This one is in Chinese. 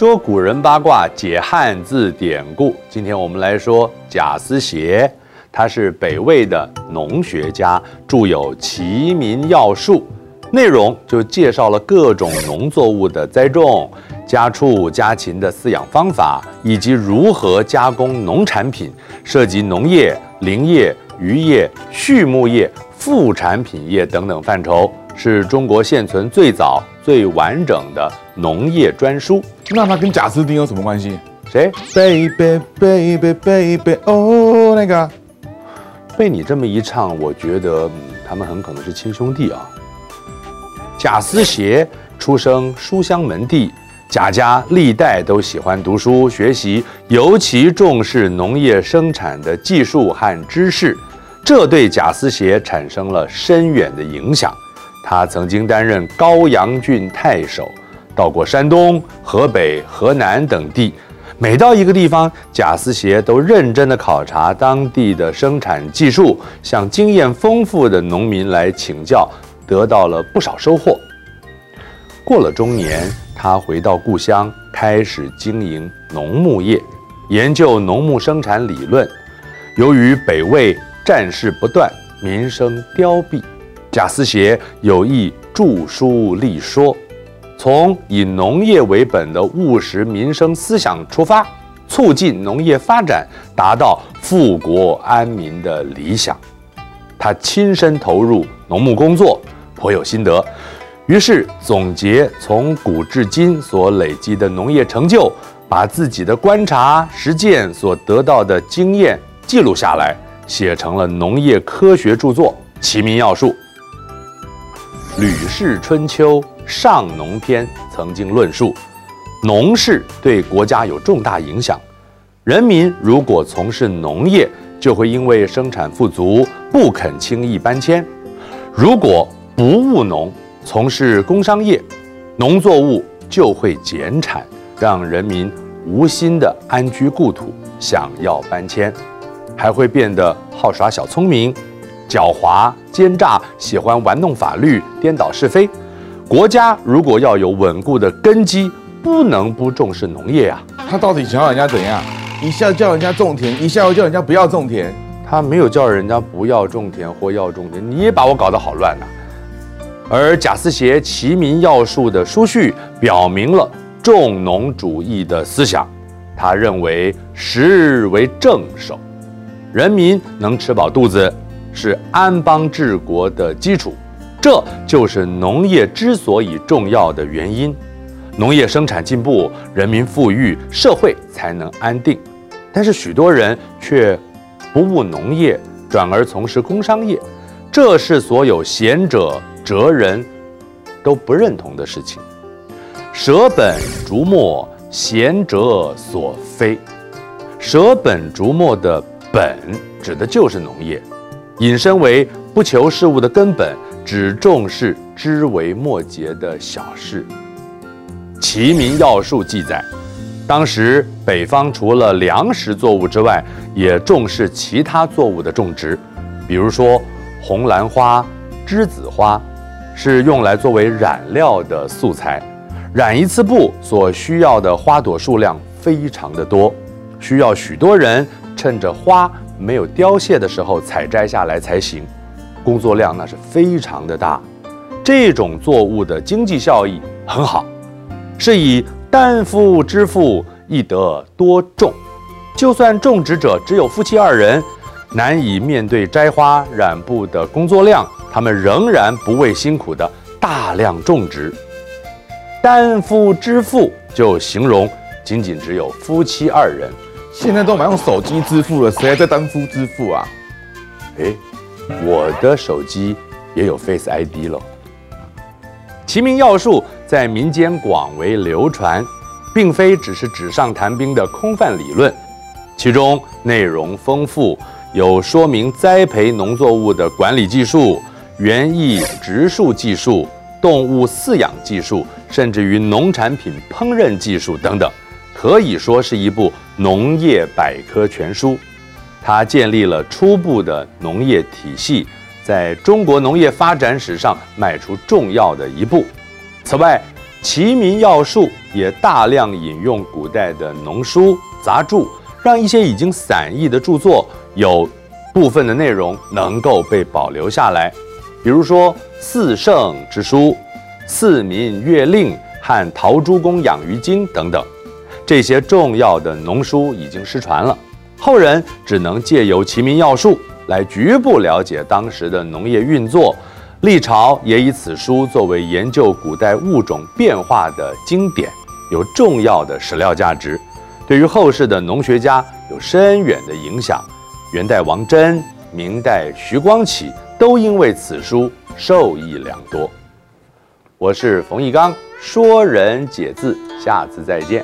说古人八卦，解汉字典故。今天我们来说贾思勰，他是北魏的农学家，著有《齐民要术》，内容就介绍了各种农作物的栽种、家畜家禽的饲养方法，以及如何加工农产品，涉及农业、林业、渔业、畜牧业、副产品业等等范畴，是中国现存最早、最完整的农业专书。那他跟贾斯汀有什么关系？谁？Baby baby baby 哦，那个。被你这么一唱，我觉得、嗯、他们很可能是亲兄弟啊。贾思勰出生书香门第，贾家历代都喜欢读书学习，尤其重视农业生产的技术和知识，这对贾思勰产生了深远的影响。他曾经担任高阳郡太守。到过山东、河北、河南等地，每到一个地方，贾思勰都认真地考察当地的生产技术，向经验丰富的农民来请教，得到了不少收获。过了中年，他回到故乡，开始经营农牧业，研究农牧生产理论。由于北魏战事不断，民生凋敝，贾思勰有意著书立说。从以农业为本的务实民生思想出发，促进农业发展，达到富国安民的理想。他亲身投入农牧工作，颇有心得，于是总结从古至今所累积的农业成就，把自己的观察实践所得到的经验记录下来，写成了农业科学著作《齐民要术》。《吕氏春秋·上农篇》曾经论述，农事对国家有重大影响。人民如果从事农业，就会因为生产富足，不肯轻易搬迁；如果不务农，从事工商业，农作物就会减产，让人民无心地安居故土，想要搬迁，还会变得好耍小聪明。狡猾、奸诈，喜欢玩弄法律、颠倒是非。国家如果要有稳固的根基，不能不重视农业啊。他到底想要人家怎样？一下叫人家种田，一下又叫人家不要种田。他没有叫人家不要种田或要种田，你也把我搞得好乱呐、而贾思勰《齐民要术》的书序表明了重农主义的思想。他认为食为政首，人民能吃饱肚子。是安邦治国的基础，这就是农业之所以重要的原因。农业生产进步，人民富裕，社会才能安定。但是许多人却不务农业，转而从事工商业，这是所有贤者哲人都不认同的事情。舍本逐末，贤者所非。舍本逐末的本，指的就是农业。引申为不求事物的根本，只重视枝微末节的小事。《齐民要术》记载，当时北方除了粮食作物之外，也重视其他作物的种植，比如说红兰花、栀子花，是用来作为染料的素材。染一次布所需要的花朵数量非常的多，需要许多人趁着花。没有凋谢的时候采摘下来才行，工作量那是非常的大。这种作物的经济效益很好，是以担夫之妇易得多种。就算种植者只有夫妻二人，难以面对摘花染布的工作量，他们仍然不畏辛苦的大量种植。担夫之妇就形容仅仅只有夫妻二人。现在都买用手机支付了，谁还在担夫支付啊？诶，我的手机也有 Face ID 喽。齐民要术在民间广为流传，并非只是纸上谈兵的空泛理论，其中内容丰富，有说明栽培农作物的管理技术、园艺植树技术、动物饲养技术，甚至于农产品烹饪技术等等。可以说是一部农业百科全书，它建立了初步的农业体系，在中国农业发展史上迈出重要的一步。此外，齐民要术也大量引用古代的农书杂著，让一些已经散佚的著作有部分的内容能够被保留下来。比如说《四圣之书》《四民月令》和《陶朱公养鱼经》等等，这些重要的农书已经失传了，后人只能借由《齐民要术》来局部了解当时的农业运作。历朝也以此书作为研究古代物种变化的经典，有重要的史料价值，对于后世的农学家有深远的影响。元代王祯、明代徐光启都因为此书受益良多。我是冯翊纲，说人解字，下次再见。